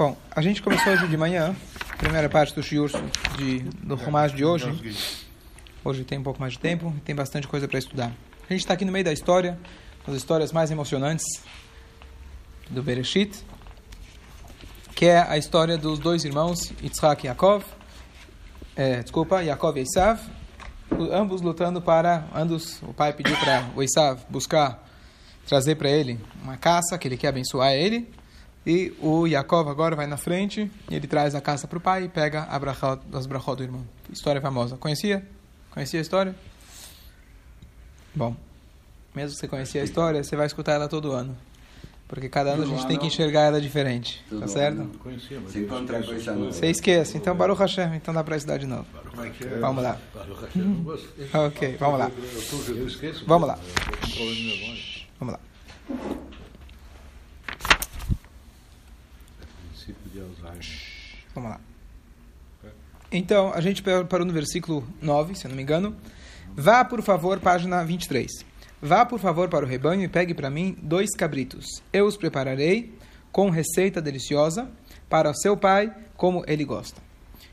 Bom, a gente começou hoje de manhã, primeira parte do shiur de, do Rumash de hoje. Hoje tem um pouco mais de tempo e tem bastante coisa para estudar. A gente está aqui no meio da história, das histórias mais emocionantes do Bereshit, que é a história dos dois irmãos, Yitzhak e Yaakov, é, desculpa, Yaakov e Esav, ambos lutando para, ambos, o pai pediu para o Esav buscar, trazer para ele uma caça, que ele quer abençoar ele, e o Yaakov agora vai na frente, e ele traz a caça para o pai e pega a brachot, as brachot do irmão. História famosa. Conhecia? Conhecia a história? Bom, mesmo que você conhecia a história, você vai escutar ela todo ano. Porque cada ano a gente tem que enxergar ela diferente. Tá certo? Se encontra coisa nova. Você esquece. Então, Baruch Hashem. Então dá para estudar de novo. Vamos lá. Ok, vamos lá. Vamos lá. Vamos lá. Vamos lá. Então, a gente parou no versículo 9, se eu não me engano. Vá, por favor, página 23. Vá, por favor, para o rebanho e pegue para mim dois cabritos. Eu os prepararei com receita deliciosa para o seu pai, como ele gosta.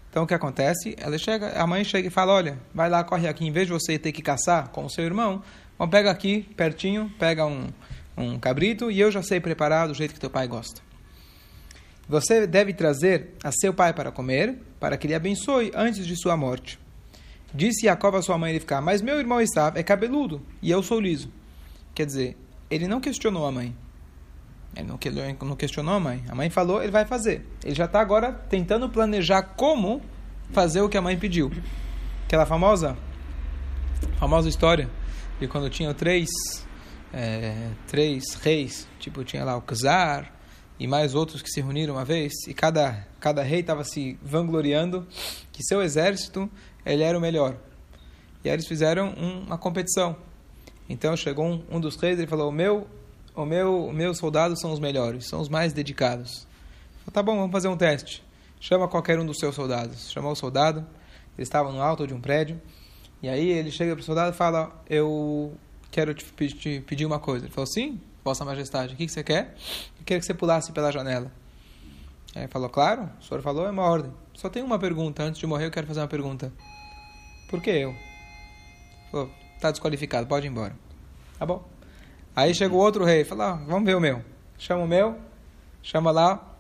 Então, o que acontece? Ela chega, a mãe chega e fala: Olha, vai lá, corre aqui, em vez de você ter que caçar com o seu irmão, pega aqui, pertinho, pega um, um cabrito e eu já sei preparar do jeito que teu pai gosta. Você deve trazer a seu pai para comer, para que ele abençoe antes de sua morte. Disse Jacob a sua mãe Rivka, mas meu irmão Esav é cabeludo e eu sou liso. Quer dizer, ele não questionou a mãe. Ele não questionou a mãe. A mãe falou, ele vai fazer. Ele já está agora tentando planejar como fazer o que a mãe pediu. Aquela famosa, famosa história de quando tinham três, é, três reis, tipo tinha lá o Czar, e mais outros que se reuniram uma vez, e cada, cada rei estava se vangloriando que seu exército ele era o melhor. E aí eles fizeram um, uma competição. Então chegou um, um dos reis e falou: o meu, o meu, meus soldados são os melhores, são os mais dedicados. Falei, tá bom, vamos fazer um teste. Chama qualquer um dos seus soldados. Chamou o soldado, eles estavam no alto de um prédio. E aí ele chega para o soldado e fala: Eu quero te, te pedir uma coisa. Ele falou: Sim, Vossa Majestade, o que, você quer? Eu queria que você pulasse pela janela. Aí ele falou: Claro, o senhor falou, é uma ordem. Só tem uma pergunta. Antes de morrer, eu quero fazer uma pergunta. Por que eu? Falou: Tá desqualificado, pode ir embora. Tá bom. Aí chegou outro rei, falou: ah, Vamos ver o meu. Chama o meu, chama lá.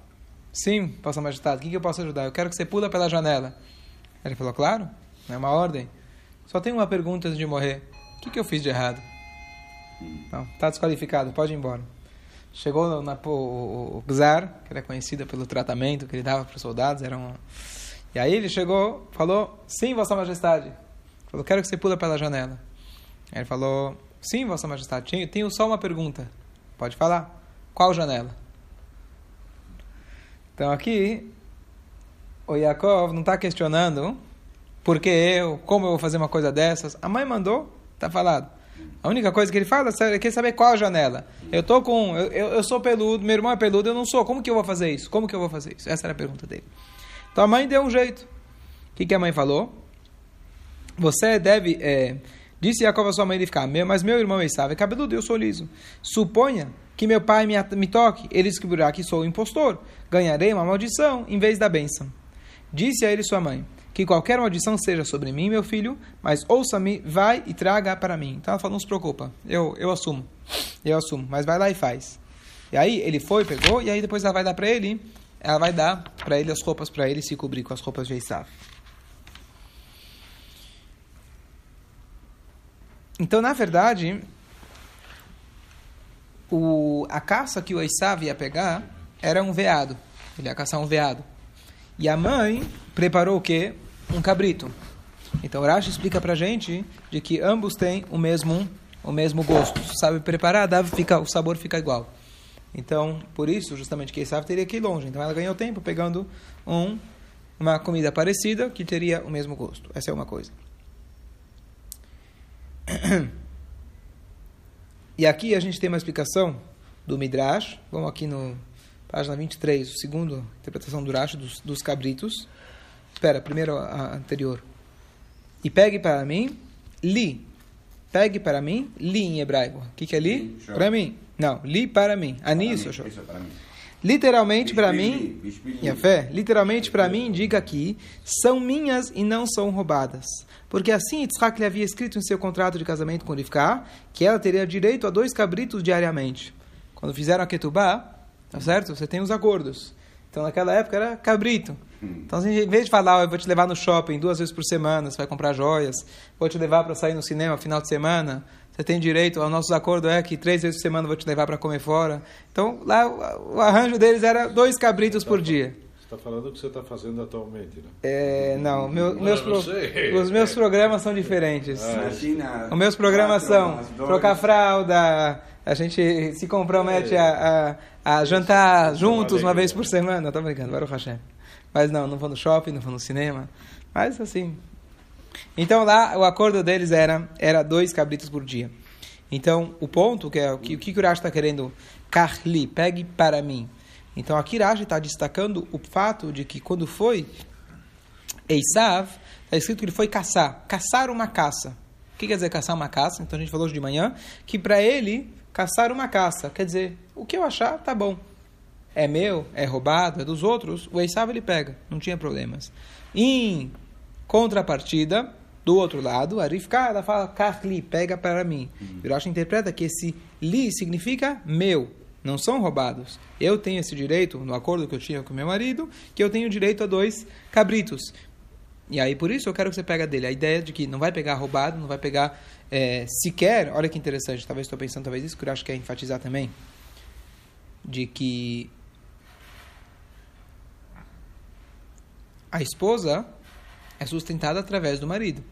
Sim, Vossa Majestade, o que, que eu posso ajudar? Eu quero que você pula pela janela. Ele falou: Claro, é uma ordem. Só tem uma pergunta antes de morrer: O que, que eu fiz de errado? Não, está desqualificado, pode ir embora. Chegou na, o, o Czar, que era conhecido pelo tratamento que ele dava para os soldados, era uma... E aí ele chegou, falou, sim, Vossa Majestade. Falou, quero que você pula pela janela. Aí ele falou, sim, Vossa Majestade, tenho, tenho só uma pergunta. Pode falar. Qual janela? Então aqui, o Yaakov não está questionando por que eu, como eu vou fazer uma coisa dessas. A mãe mandou, está falado. A única coisa que ele fala é quer saber qual a janela. Eu tô com, eu, eu sou peludo, meu irmão é peludo, eu não sou. Como que eu vou fazer isso? Como que eu vou fazer isso? Essa era a pergunta dele. Então a mãe deu um jeito. O que, que a mãe falou? Você deve, é, disse Jacob a sua mãe de ficar, mas meu irmão Esav é cabeludo, eu sou liso. Suponha que meu pai me, me toque, ele descobrirá que sou impostor. Ganharei uma maldição em vez da bênção. Disse a ele sua mãe que qualquer maldição seja sobre mim, meu filho, mas ouça-me, vai e traga para mim. Então ela falou, não se preocupa, eu, eu assumo, eu assumo, mas vai lá e faz. E aí ele foi, pegou, e aí depois ela vai dar para ele, ela vai dar para ele as roupas para ele se cobrir com as roupas de Esav. Então, na verdade, o, a caça que o Esav ia pegar era um veado. Ele ia caçar um veado. E a mãe preparou o quê? Um cabrito. Então Rashi explica pra gente de que ambos têm o mesmo o mesmo gosto. Sabe preparar, dá, fica, o sabor fica igual. Então, por isso, justamente, que sabe teria que ir longe. Então ela ganhou tempo pegando um, uma comida parecida que teria o mesmo gosto. Essa é uma coisa. E aqui a gente tem uma explicação do Midrash. Vamos aqui no página 23, o segundo interpretação do Rashi dos, dos cabritos. Espera, primeiro a anterior. E pegue para mim, li. Pegue para mim, li em hebraico. O que, que é li? Para mim. Não, li para mim. Ani, isso, isso para mim. Literalmente para mim, e a fé, literalmente para mim indica que são minhas e não são roubadas. Porque assim Yitzhak lhe havia escrito em seu contrato de casamento com Rivka que ela teria direito a dois cabritos diariamente. Quando fizeram a Ketubá, tá certo? Você tem os acordos. Então naquela época era cabrito. Então, assim, em vez de falar, oh, eu vou te levar no shopping duas vezes por semana, você vai comprar joias, vou te levar para sair no cinema no final de semana, você tem direito, o nosso acordo é que três vezes por semana eu vou te levar para comer fora. Então, lá o, arranjo deles era dois cabritos por dia. Você está falando o que você está fazendo atualmente, né? É, não, meu, não meus pro, os meus programas são diferentes. Ah, os meus programas são trocar fralda, a gente se compromete é. a, a, a jantar juntos uma vez por semana. Estou brincando, Baruch Hashem. Mas não, não vou no shopping, não vou no cinema. Mas assim, então lá o acordo deles era, era dois cabritos por dia. Então o ponto que é o que o que Urash está querendo, Carli, pegue para mim. Então aqui Urash está destacando o fato de que quando foi Eisav, está escrito que ele foi caçar, caçar uma caça. O que quer dizer caçar uma caça? Então a gente falou hoje de manhã que para ele caçar uma caça quer dizer o que eu achar tá bom. É meu, é roubado, é dos outros. O Eisav ele pega, não tinha problemas. Em contrapartida, do outro lado, a Rivka, ela fala, Kahli, pega para mim. Uhum. Urash interpreta que esse li significa meu, não são roubados. Eu tenho esse direito, no acordo que eu tinha com meu marido, que eu tenho direito a dois cabritos. E aí, por isso, eu quero que você pegue dele. A ideia de que não vai pegar roubado, não vai pegar é, sequer... Olha que interessante, talvez estou pensando, talvez isso que eu acho que é enfatizar também. De que a esposa é sustentada através do marido.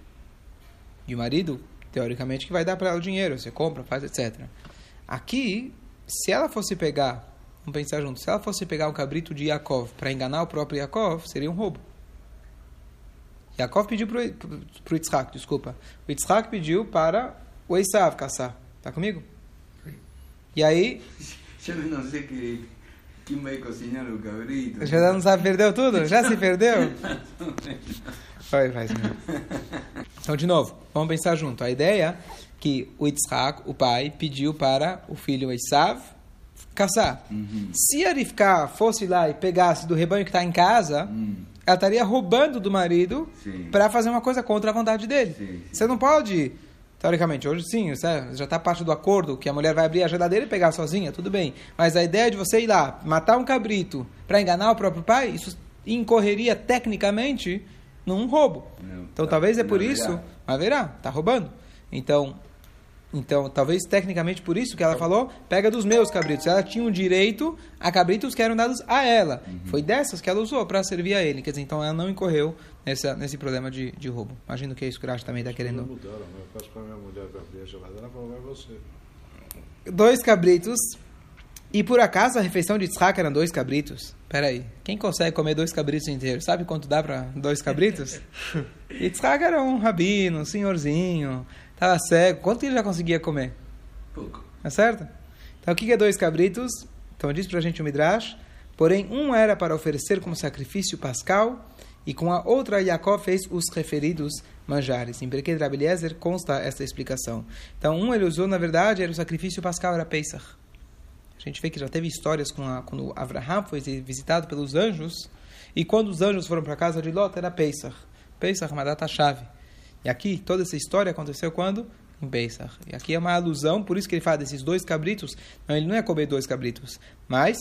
E o marido, teoricamente, que vai dar para ela o dinheiro, você compra, faz, etc. Aqui, se ela fosse pegar, vamos pensar junto, se ela fosse pegar um cabrito de Yaakov para enganar o próprio Yaakov, seria um roubo. Yaakov pediu para o Yitzhak, desculpa. O Yitzhak pediu para o Esav caçar. Tá comigo? E aí... Eu não sei que, cozinhar o cabrito. Já não sabe, perdeu tudo? Já se perdeu? Vai, vai. Então, de novo, vamos pensar junto. A ideia é que o Yitzhak, o pai, pediu para o filho Esav caçar. Uhum. Se a Rivka fosse lá e pegasse do rebanho que está em casa, uhum. ela estaria roubando do marido para fazer uma coisa contra a vontade dele. Sim, sim. Você não pode, teoricamente, hoje sim, já está parte do acordo que a mulher vai abrir a geladeira e pegar sozinha, tudo bem. Mas a ideia de você ir lá, matar um cabrito para enganar o próprio pai, isso incorreria tecnicamente num roubo. Não, então tá, talvez é por isso, mas verá, tá roubando. Então, então talvez tecnicamente por isso que ela falou, pega dos meus cabritos. Ela tinha um direito a cabritos que eram dados a ela. Uhum. Foi dessas que ela usou para servir a ele. Quer dizer, então ela não incorreu nessa, nesse problema de, de roubo. Imagino que é isso que o Rashi também está querendo. Mudaram, né? eu faço para minha mulher abrir a geladeira, vai você. Dois cabritos e por acaso a refeição de Yitzhak eram dois cabritos? Peraí, quem consegue comer dois cabritos inteiros? Sabe quanto dá para dois cabritos? Yitzhak era um rabino, um senhorzinho, estava cego. Quanto ele já conseguia comer? Pouco. É certo? Então o que é dois cabritos? Então diz para a gente o Midrash. Porém, um era para oferecer como sacrifício pascal e com a outra Jacob fez os referidos manjares. Em Berkei Rabeliezer consta essa explicação. Então, um ele usou, na verdade, era o sacrifício pascal, era Pesach. A gente vê que já teve histórias com a, quando Abraham foi visitado pelos anjos, e quando os anjos foram para a casa de Lot, era Pesach. Pesach é uma data-chave. E aqui, toda essa história aconteceu quando? Em Pesach. E aqui é uma alusão, por isso que ele fala desses dois cabritos. Não, ele não é comer dois cabritos, mas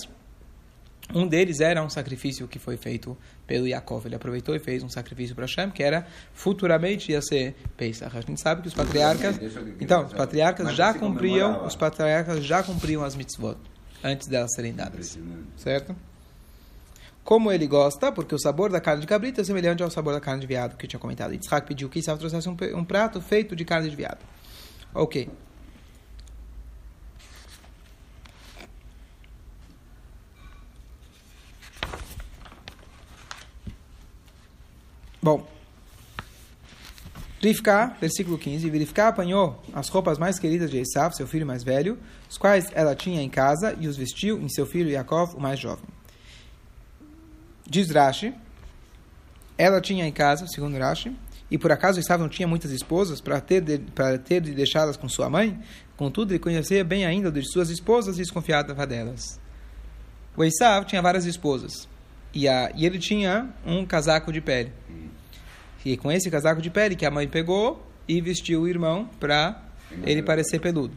um deles era um sacrifício que foi feito pelo Yaakov. Ele aproveitou e fez um sacrifício para Hashem, que era futuramente ia ser Pesach. A gente sabe que os patriarcas, então, os patriarcas já cumpriam, os patriarcas já cumpriam as mitzvot antes delas serem dadas. Certo? Como ele gosta, porque o sabor da carne de cabrito é semelhante ao sabor da carne de veado que eu tinha comentado. Yitzhak pediu que Isav trouxesse um, um prato feito de carne de veado. Ok. Bom, Rivka, versículo 15, Rivka apanhou as roupas mais queridas de Esav, seu filho mais velho, os quais ela tinha em casa, e os vestiu em seu filho Yaakov, o mais jovem. Diz Rashi, ela tinha em casa, segundo Rashi, e por acaso Esav não tinha muitas esposas para ter de, para ter de deixá-las com sua mãe, contudo ele conhecia bem ainda de suas esposas e desconfiava delas. O Esav tinha várias esposas. E, a, e ele tinha um casaco de pele. E com esse casaco de pele que a mãe pegou e vestiu o irmão para ele parecer peludo.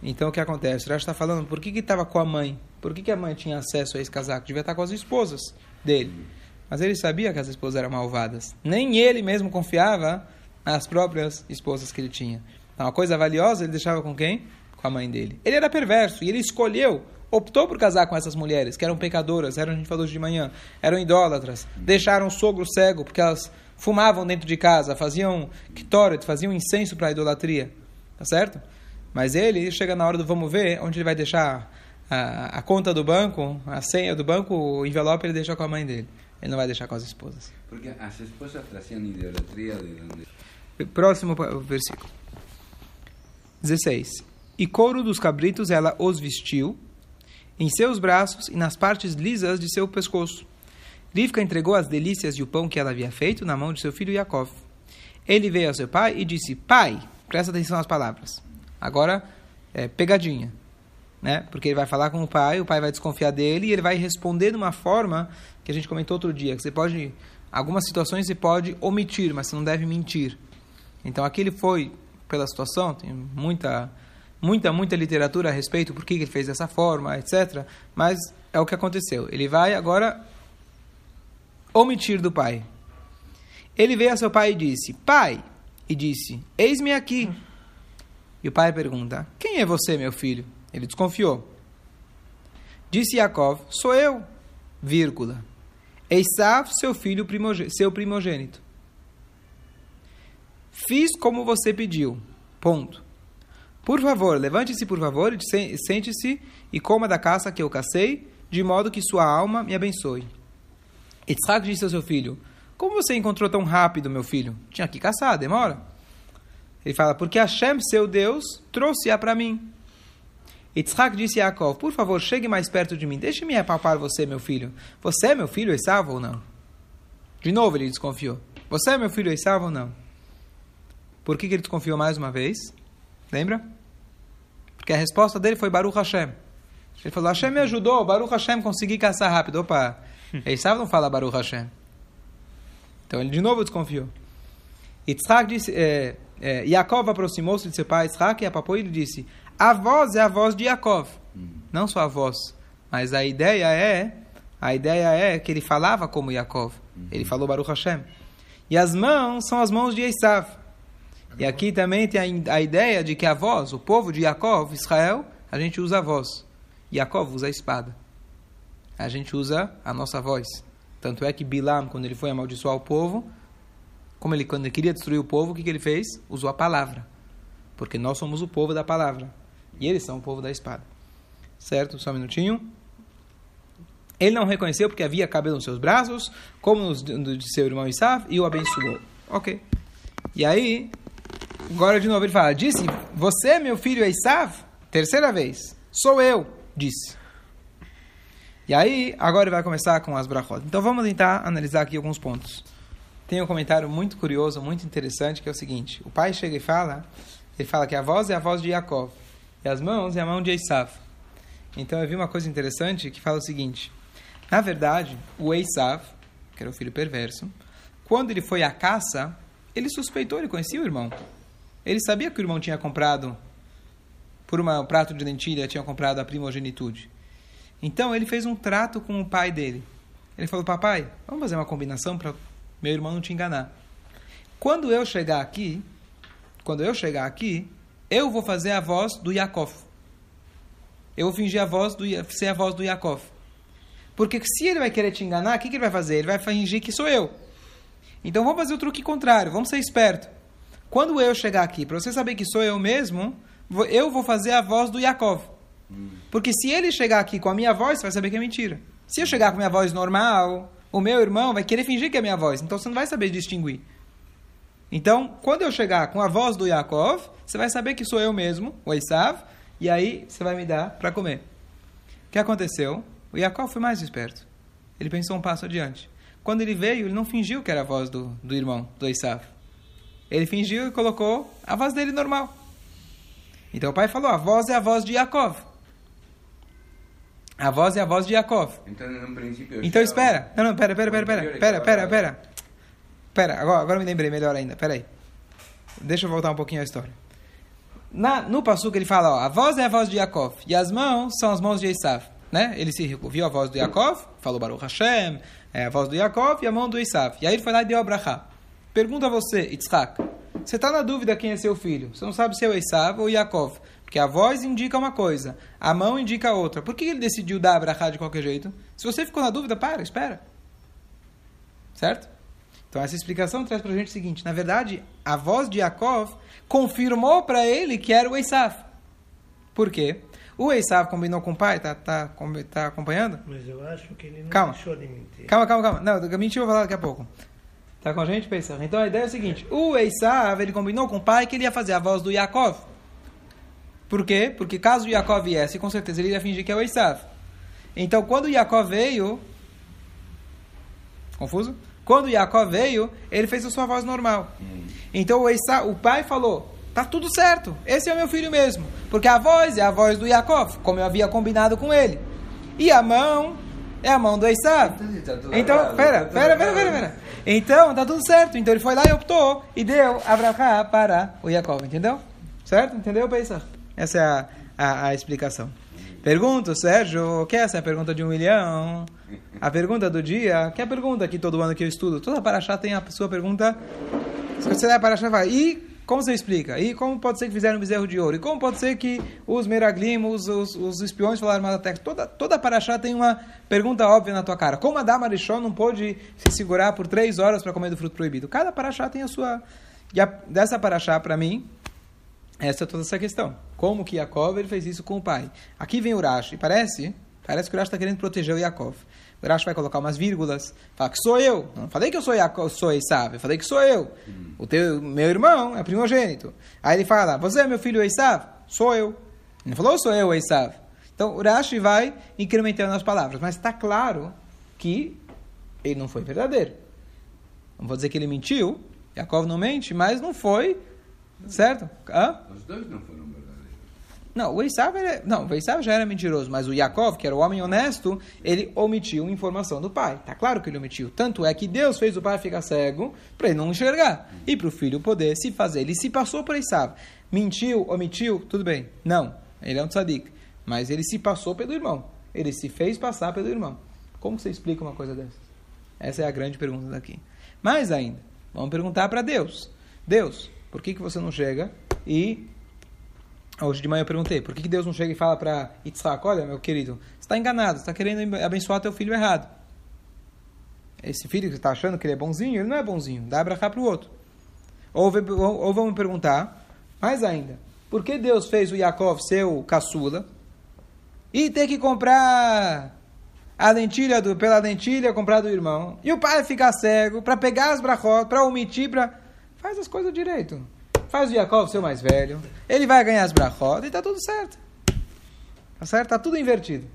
Então o que acontece? Rashi está falando, por que estava com a mãe? Por que, que a mãe tinha acesso a esse casaco? Devia estar com as esposas dele. Mas ele sabia que as esposas eram malvadas. Nem ele mesmo confiava nas próprias esposas que ele tinha. Então, uma coisa valiosa ele deixava com quem? Com a mãe dele. Ele era perverso e ele escolheu, optou por casar com essas mulheres, que eram pecadoras, eram, a gente falou de manhã, eram idólatras. Deixaram o sogro cego, porque elas fumavam dentro de casa, faziam kitoret, faziam incenso para a idolatria. Tá certo? Mas ele chega na hora do vamos ver, onde ele vai deixar a, a conta do banco, a senha do banco, o envelope ele deixa com a mãe dele. Ele não vai deixar com as esposas. Porque as esposas traziam idolatria de onde? Próximo versículo. 16. E couro dos cabritos ela os vestiu em seus braços e nas partes lisas de seu pescoço. Rivka entregou as delícias e o pão que ela havia feito na mão de seu filho Yaakov. Ele veio ao seu pai e disse: Pai, presta atenção às palavras. Agora, é, pegadinha. Né? Porque ele vai falar com o pai, o pai vai desconfiar dele e ele vai responder de uma forma que a gente comentou outro dia, que você pode, algumas situações você pode omitir, mas você não deve mentir. Então aqui ele foi pela situação, tem muita, muita, muita literatura a respeito por que ele fez dessa forma, etc. Mas é o que aconteceu. Ele vai agora omitir do pai. Ele veio a seu pai e disse: Pai, e disse: Eis-me aqui. E o pai pergunta: Quem é você, meu filho? Ele desconfiou. Disse Yaakov: Sou eu, vírgula. Esav, seu filho primogênito, seu primogênito. Fiz como você pediu. Ponto. Por favor, levante-se, por favor, sente-se e coma da caça que eu cacei, de modo que sua alma me abençoe. Yitzhak disse ao seu filho: Como você encontrou tão rápido, meu filho? Tinha que caçar, demora. Ele fala: Porque Hashem, seu Deus, trouxe-a para mim. Yitzhak disse a Yaakov: Por favor, chegue mais perto de mim, deixe-me apalpar você, meu filho. Você é meu filho Esav ou não? De novo ele desconfiou: Você é meu filho Esav ou não? Por que, que ele desconfiou mais uma vez? Lembra? Porque a resposta dele foi Baruch Hashem. Ele falou: Hashem me ajudou, Baruch Hashem consegui caçar rápido. Opa, Esav não fala Baruch Hashem. Então ele de novo desconfiou. Yitzhak disse, é, é, Yaakov aproximou-se de seu pai Yitzhak e apapou e disse: A voz é a voz de Yaakov. Não só a voz, mas a ideia é a ideia é que ele falava como Yaakov. Ele falou Baruch Hashem. E as mãos são as mãos de Esav. E aqui também tem a, a, ideia de que a voz, o povo de Yaakov, Israel, a gente usa a voz. Yaakov usa a espada. A gente usa a nossa voz. Tanto é que Bilam, quando ele foi amaldiçoar o povo, como ele, quando ele queria destruir o povo, o que, que ele fez? Usou a palavra. Porque nós somos o povo da palavra. E eles são o povo da espada. Certo? Só um minutinho. Ele não reconheceu porque havia cabelo nos seus braços, como nos de seu irmão Isav, e o abençoou. Ok. E aí, Agora de novo ele fala: Disse, você, meu filho Esav? Terceira vez. Sou eu, disse. E aí, agora ele vai começar com as brachot. Então vamos tentar analisar aqui alguns pontos. Tem um comentário muito curioso, muito interessante, que é o seguinte: o pai chega e fala, ele fala que a voz é a voz de Yaakov, e as mãos é a mão de Esav. Então eu vi uma coisa interessante que fala o seguinte: na verdade, o Esav, que era o filho perverso, quando ele foi à caça, ele suspeitou, ele conhecia o irmão. Ele sabia que o irmão tinha comprado, por uma, um prato de lentilha, tinha comprado a primogenitude. Então ele fez um trato com o pai dele. Ele falou: Papai, vamos fazer uma combinação para meu irmão não te enganar. Quando eu chegar aqui, quando eu chegar aqui, eu vou fazer a voz do Yaakov. Eu vou fingir a voz do, ser a voz do Yaakov. Porque se ele vai querer te enganar, o que, que ele vai fazer? Ele vai fingir que sou eu. Então vamos fazer o truque contrário, vamos ser esperto. Quando eu chegar aqui, para você saber que sou eu mesmo, eu vou fazer a voz do Yaakov. Porque se ele chegar aqui com a minha voz, você vai saber que é mentira. Se eu chegar com a minha voz normal, o meu irmão vai querer fingir que é minha voz. Então você não vai saber distinguir. Então, quando eu chegar com a voz do Yaakov, você vai saber que sou eu mesmo, o Esav, e aí você vai me dar para comer. O que aconteceu? O Yaakov foi mais esperto. Ele pensou um passo adiante. Quando ele veio, ele não fingiu que era a voz do, do irmão, do Esav. Ele fingiu e colocou a voz dele normal. Então o pai falou: a voz é a voz de Yaakov. A voz é a voz de Yaakov. Então, no princípio... Então já- espera. Não, não, pera, pera, pera, pera. Pera, então, pera, pera. Pera, agora, agora me lembrei melhor ainda. Pera aí. Deixa eu voltar um pouquinho à história. Na, no passo ele fala, ó, a voz é a voz de Yaakov e as mãos são as mãos de Esav. Né? Ele se ouviu a voz do Yaakov, falou Baruch Hashem, é a voz do Yaakov e a mão do Esav. E aí ele foi lá e deu a brachá. Pergunta a você, Yitzhak, você está na dúvida quem é seu filho? Você não sabe se é o Esav ou Yaakov. Porque a voz indica uma coisa, a mão indica outra. Por que ele decidiu dar a brachá de qualquer jeito? Se você ficou na dúvida, para, espera. Certo? Então essa explicação traz para a gente o seguinte: na verdade, a voz de Yaakov confirmou para ele que era o Esav. Por quê? O Esav combinou com o pai, tá, tá, tá acompanhando? Mas eu acho que ele não Calma. deixou de mentir. Calma, calma, calma. Não, eu menti, eu vou falar daqui a pouco. Tá com a gente, Pesach? Então a ideia é o seguinte: o Esav, ele combinou com o pai que ele ia fazer a voz do Yaakov. Por quê? Porque caso o Yaakov viesse, com certeza ele ia fingir que é o Esav. Então quando o Yaakov veio. Confuso? Quando Yaakov veio, ele fez a sua voz normal. Então o, Esav, o pai falou: tá tudo certo, esse é o meu filho mesmo. Porque a voz é a voz do Yaakov, como eu havia combinado com ele. E a mão é a mão do. Então, tá Então, pera, tá pera, pera, errado. pera, pera. Então, tá tudo certo. Então ele foi lá e optou e deu a brachá para o Yaakov, entendeu? Certo? Entendeu, Pesach? Essa é a, a, a explicação. Pergunta, Sérgio, que essa é a pergunta de um milhão? A pergunta do dia, que é a pergunta que todo ano que eu estudo, toda paraxá tem a sua pergunta. Se você der a paraxá, vai. E como você explica? E como pode ser que fizeram um bezerro de ouro? E como pode ser que os meraglim, os, os, os espiões falaram mal da? Toda, toda paraxá tem uma pergunta óbvia na tua cara. Como a Dama Arishon não pôde se segurar por três horas para comer do fruto proibido? Cada paraxá tem a sua... E a, dessa paraxá, para mim, essa é toda essa questão. Como que Yaakov ele fez isso com o pai? Aqui vem o Rashi. Parece, parece que o Rashi está querendo proteger o Yaakov. O Rashi vai colocar umas vírgulas. Fala que sou eu. Não falei que eu sou Yaakov, sou Esav. Eu falei que sou eu. O teu, meu irmão é primogênito. Aí ele fala, você é meu filho Esav? Sou eu. Ele não falou, sou eu Esav. Então o Rashi vai incrementando as palavras. Mas está claro que ele não foi verdadeiro. Não vou dizer que ele mentiu. Yaakov não mente, mas não foi Certo? Hã? Os dois não foram verdadeiros. Não, o Esav, era, não, o Esav já era mentiroso, mas o Yaakov, que era o homem honesto, ele omitiu informação do pai. Tá claro que ele omitiu. Tanto é que Deus fez o pai ficar cego para ele não enxergar e para o filho poder se fazer. Ele se passou por Esav. Mentiu, omitiu, tudo bem. Não, ele é um tzadik. Mas ele se passou pelo irmão. Ele se fez passar pelo irmão. Como você explica uma coisa dessas? Essa é a grande pergunta daqui. Mais ainda, vamos perguntar para Deus. Deus, por que, que você não chega e Hoje de manhã eu perguntei, por que que Deus não chega e fala para Yitzhak, olha, meu querido, você está enganado, você está querendo abençoar teu filho errado. Esse filho que você está achando que ele é bonzinho, ele não é bonzinho, dá abraçar para o outro. Ou, ou, ou vamos perguntar, mais ainda, por que Deus fez o Yaakov ser o caçula e ter que comprar a lentilha do, pela lentilha comprar do irmão, e o pai ficar cego para pegar as brachot, para omitir, para... Faz as coisas direito. Faz o Yaakov ser o mais velho, ele vai ganhar as brachot e tá tudo certo. Tá certo? Tá tudo invertido.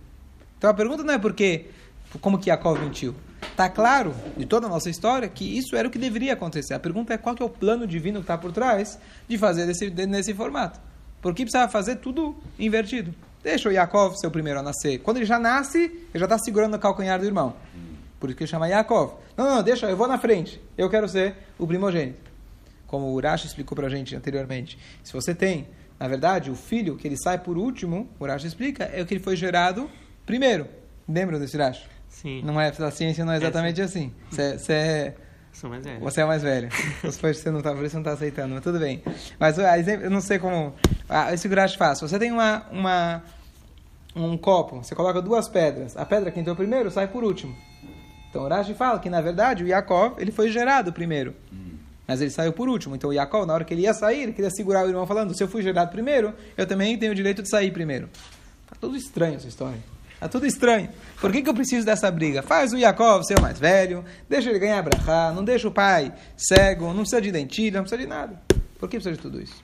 Então a pergunta não é porque, como que Yaakov mentiu. Tá claro, de toda a nossa história, que isso era o que deveria acontecer. A pergunta é qual que é o plano divino que está por trás de fazer desse, de- nesse formato. Por que precisava fazer tudo invertido? Deixa o Yaakov ser o primeiro a nascer. Quando ele já nasce, ele já está segurando o calcanhar do irmão. Por isso que ele chama Yaakov. Não, não, deixa, eu vou na frente. Eu quero ser o primogênito. Como o Urashi explicou para a gente anteriormente. Se você tem, na verdade, o filho que ele sai por último, o Urashi explica, é o que ele foi gerado primeiro. Lembram desse Urashi? Sim. Não é, a ciência não é exatamente assim. Você, é, Sou mais velho. você é mais velho. Pais você não tá, por isso você não tá aceitando, mas tudo bem. Mas a exemplo, eu não sei como. Ah, esse Urashi faz. Você tem uma, uma, um copo, você coloca duas pedras. A pedra que entrou primeiro sai por último. Então o Urashi fala que, na verdade, o Yaakov ele foi gerado primeiro. Mas ele saiu por último. Então o Yaakov, na hora que ele ia sair, ele queria segurar o irmão falando: se eu fui gerado primeiro, eu também tenho o direito de sair primeiro. Tá tudo estranho essa história. Tá tudo estranho. Por que, que eu preciso dessa briga? Faz o Yaakov ser o mais velho, deixa ele ganhar brachá, não deixa o pai cego, não precisa de dentilha, não precisa de nada. Por que precisa de tudo isso?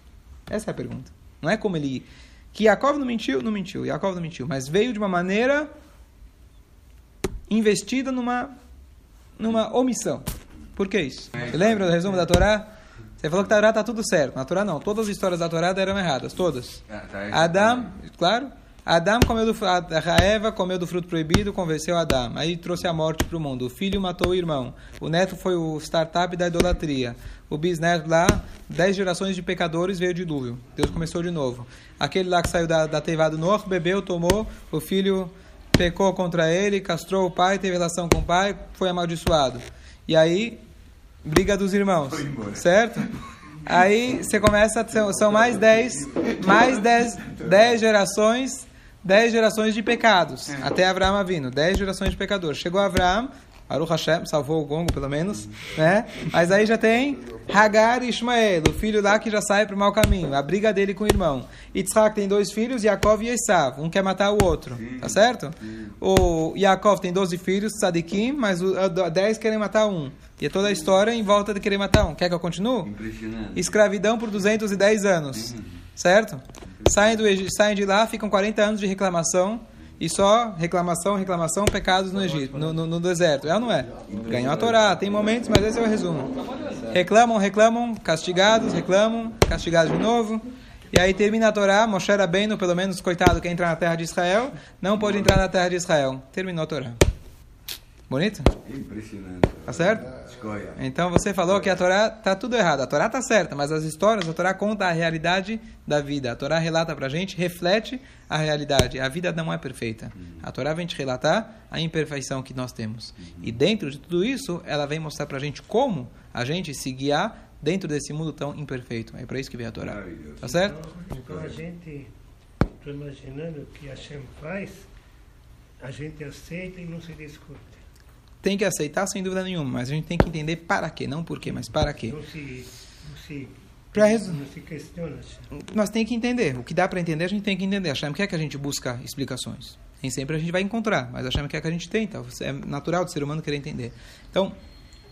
Essa é a pergunta. Não é como ele. Que Yaakov não mentiu, não mentiu. Yaakov não mentiu. Mas veio de uma maneira investida numa, numa omissão. Por que isso? Você lembra do resumo da Torá? Você falou que a Torá está tudo certo. Na Torá não. Todas as histórias da Torá eram erradas. Todas. Ah, tá, é. Adam, claro. Adão comeu do, a Eva comeu do fruto proibido, convenceu Adão. Aí trouxe a morte para o mundo. O filho matou o irmão. O neto foi o startup da idolatria. O bisneto lá, dez gerações de pecadores, veio o dilúvio. Deus começou de novo. Aquele lá que saiu da, da teivada do Noah, bebeu, tomou. O filho pecou contra ele, castrou o pai, teve relação com o pai, foi amaldiçoado. E aí, briga dos irmãos. Certo? Aí você começa, são, mais dez, mais dez, dez gerações dez gerações de pecados, até Abraão vindo, dez gerações de pecadores. Chegou Abraão, Aruch Hashem, salvou o gongo pelo menos, né? Mas aí já tem Hagar e Ishmael, o filho lá que já sai para o mau caminho, a briga dele com o irmão. Yitzhak tem dois filhos, Yaakov e Esav, um quer matar o outro, tá certo? O Yaakov tem 12 filhos, Sadikim, mas os 10 querem matar um. E é toda a história em volta de querer matar um. Quer que eu continue? Escravidão por 210 anos, certo? Saem, do, saem de lá, ficam 40 anos de reclamação e só reclamação, reclamação, pecados no Egito, no, no, no deserto. É ou não é? Ganhou a Torá, tem momentos, mas esse é o resumo. Reclamam, reclamam, castigados, reclamam, castigados de novo. E aí termina a Torá, Moshe Rabbeinu, pelo menos coitado que entra na terra de Israel, não pode entrar na terra de Israel. Terminou a Torá. Bonito? Impressionante. Tá certo? Escolha. Então você falou que a Torá tá tudo errado. A Torá tá certa, mas as histórias, a Torá conta a realidade da vida. A Torá relata pra gente, reflete a realidade. A vida não é perfeita. A Torá vem te relatar a imperfeição que nós temos. E dentro de tudo isso, ela vem mostrar pra gente como a gente se guiar dentro desse mundo tão imperfeito. É para isso que veio a Torá. Tá certo? Então, então a gente, estou imaginando o que a Hashem faz, a gente aceita e não se discute. Tem que aceitar sem dúvida nenhuma, mas a gente tem que entender para quê, não por quê, mas para quê. Não se, não se, Pra resu- não se questiona. Nós tem que entender. O que dá para entender, a gente tem que entender. Hashem quer que a gente busca explicações. Nem sempre a gente vai encontrar, mas Hashem quer que a gente tenta. É natural do ser humano querer entender. Então,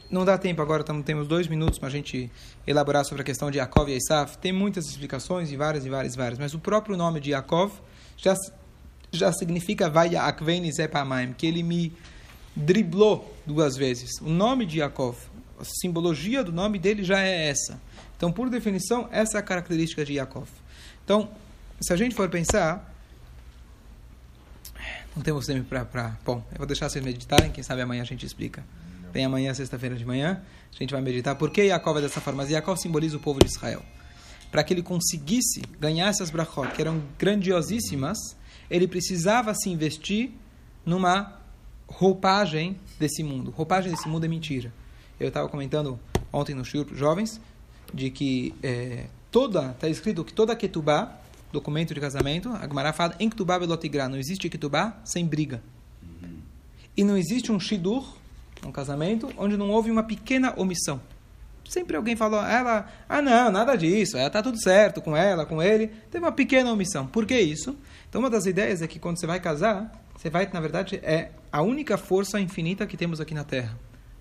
não dá tempo agora, tamo, temos dois minutos para a gente elaborar sobre a questão de Yaakov e Esav. Tem muitas explicações, e várias, e várias, e várias. Mas o próprio nome de Yaakov já, já significa Vaya Akveni Zepamaim, que ele me driblou duas vezes. O nome de Yaakov, a simbologia do nome dele já é essa. Então, por definição, essa é a característica de Yaakov. Então, se a gente for pensar, não temos tempo para. Bom, eu vou deixar vocês meditarem, quem sabe amanhã a gente explica. Vem amanhã, sexta-feira de manhã, a gente vai meditar por que Yaakov é dessa forma. Yaakov simboliza o povo de Israel. Para que ele conseguisse ganhar essas brachot, que eram grandiosíssimas, ele precisava se investir numa roupagem desse mundo. Roupagem desse mundo é mentira. Eu estava comentando ontem no Shur jovens de que é, toda, está escrito que toda ketubá, documento de casamento, a fala em ketubá belotigra, não existe ketubá sem briga. E não existe um shidur, um casamento, onde não houve uma pequena omissão. Sempre alguém falou, ela, ah não, nada disso, ela tá tudo certo com ela, com ele. Teve uma pequena omissão. Por que isso? Então uma das ideias é que quando você vai casar, você vai, na verdade, é a única força infinita que temos aqui na Terra.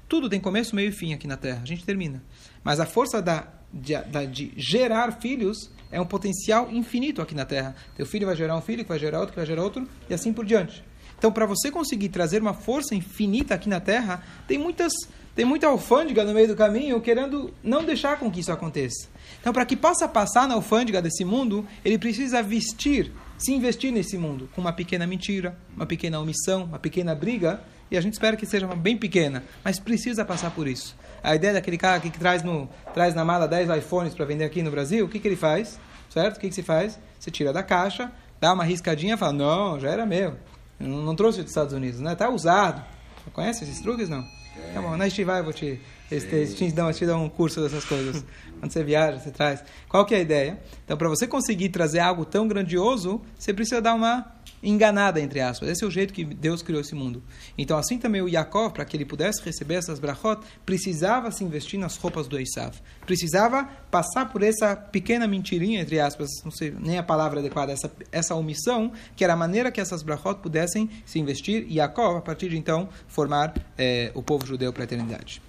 Tudo tem começo, meio e fim aqui na Terra. A gente termina. Mas a força da, de, da, de gerar filhos é um potencial infinito aqui na Terra. Teu filho vai gerar um filho, que vai gerar outro, que vai gerar outro, e assim por diante. Então, para você conseguir trazer uma força infinita aqui na Terra, tem muitas tem muita alfândega no meio do caminho querendo não deixar com que isso aconteça. Então, para que possa passar na alfândega desse mundo, ele precisa vestir, se investir nesse mundo, com uma pequena mentira, uma pequena omissão, uma pequena briga, e a gente espera que seja uma bem pequena, mas precisa passar por isso. A ideia daquele cara que traz, no, traz na mala 10 iPhones para vender aqui no Brasil, o que, que ele faz? Certo? O que, que se faz? Você tira da caixa, dá uma riscadinha e fala, não, já era meu. Eu não, não trouxe dos Estados Unidos, né? Tá usado. Você conhece esses truques, não? Tá bom, na Estivai eu vou te, te, te, dar, te dar um curso dessas coisas. Quando você viaja, você traz. Qual que é a ideia? Então, para você conseguir trazer algo tão grandioso, você precisa dar uma enganada, entre aspas. Esse é o jeito que Deus criou esse mundo. Então, assim também o Yaakov, para que ele pudesse receber essas brachot, precisava se investir nas roupas do Esav. Precisava passar por essa pequena mentirinha, entre aspas, não sei nem a palavra adequada, essa, essa omissão, que era a maneira que essas brachot pudessem se investir e Yaakov, a partir de então, formar eh, o povo judeu para a eternidade.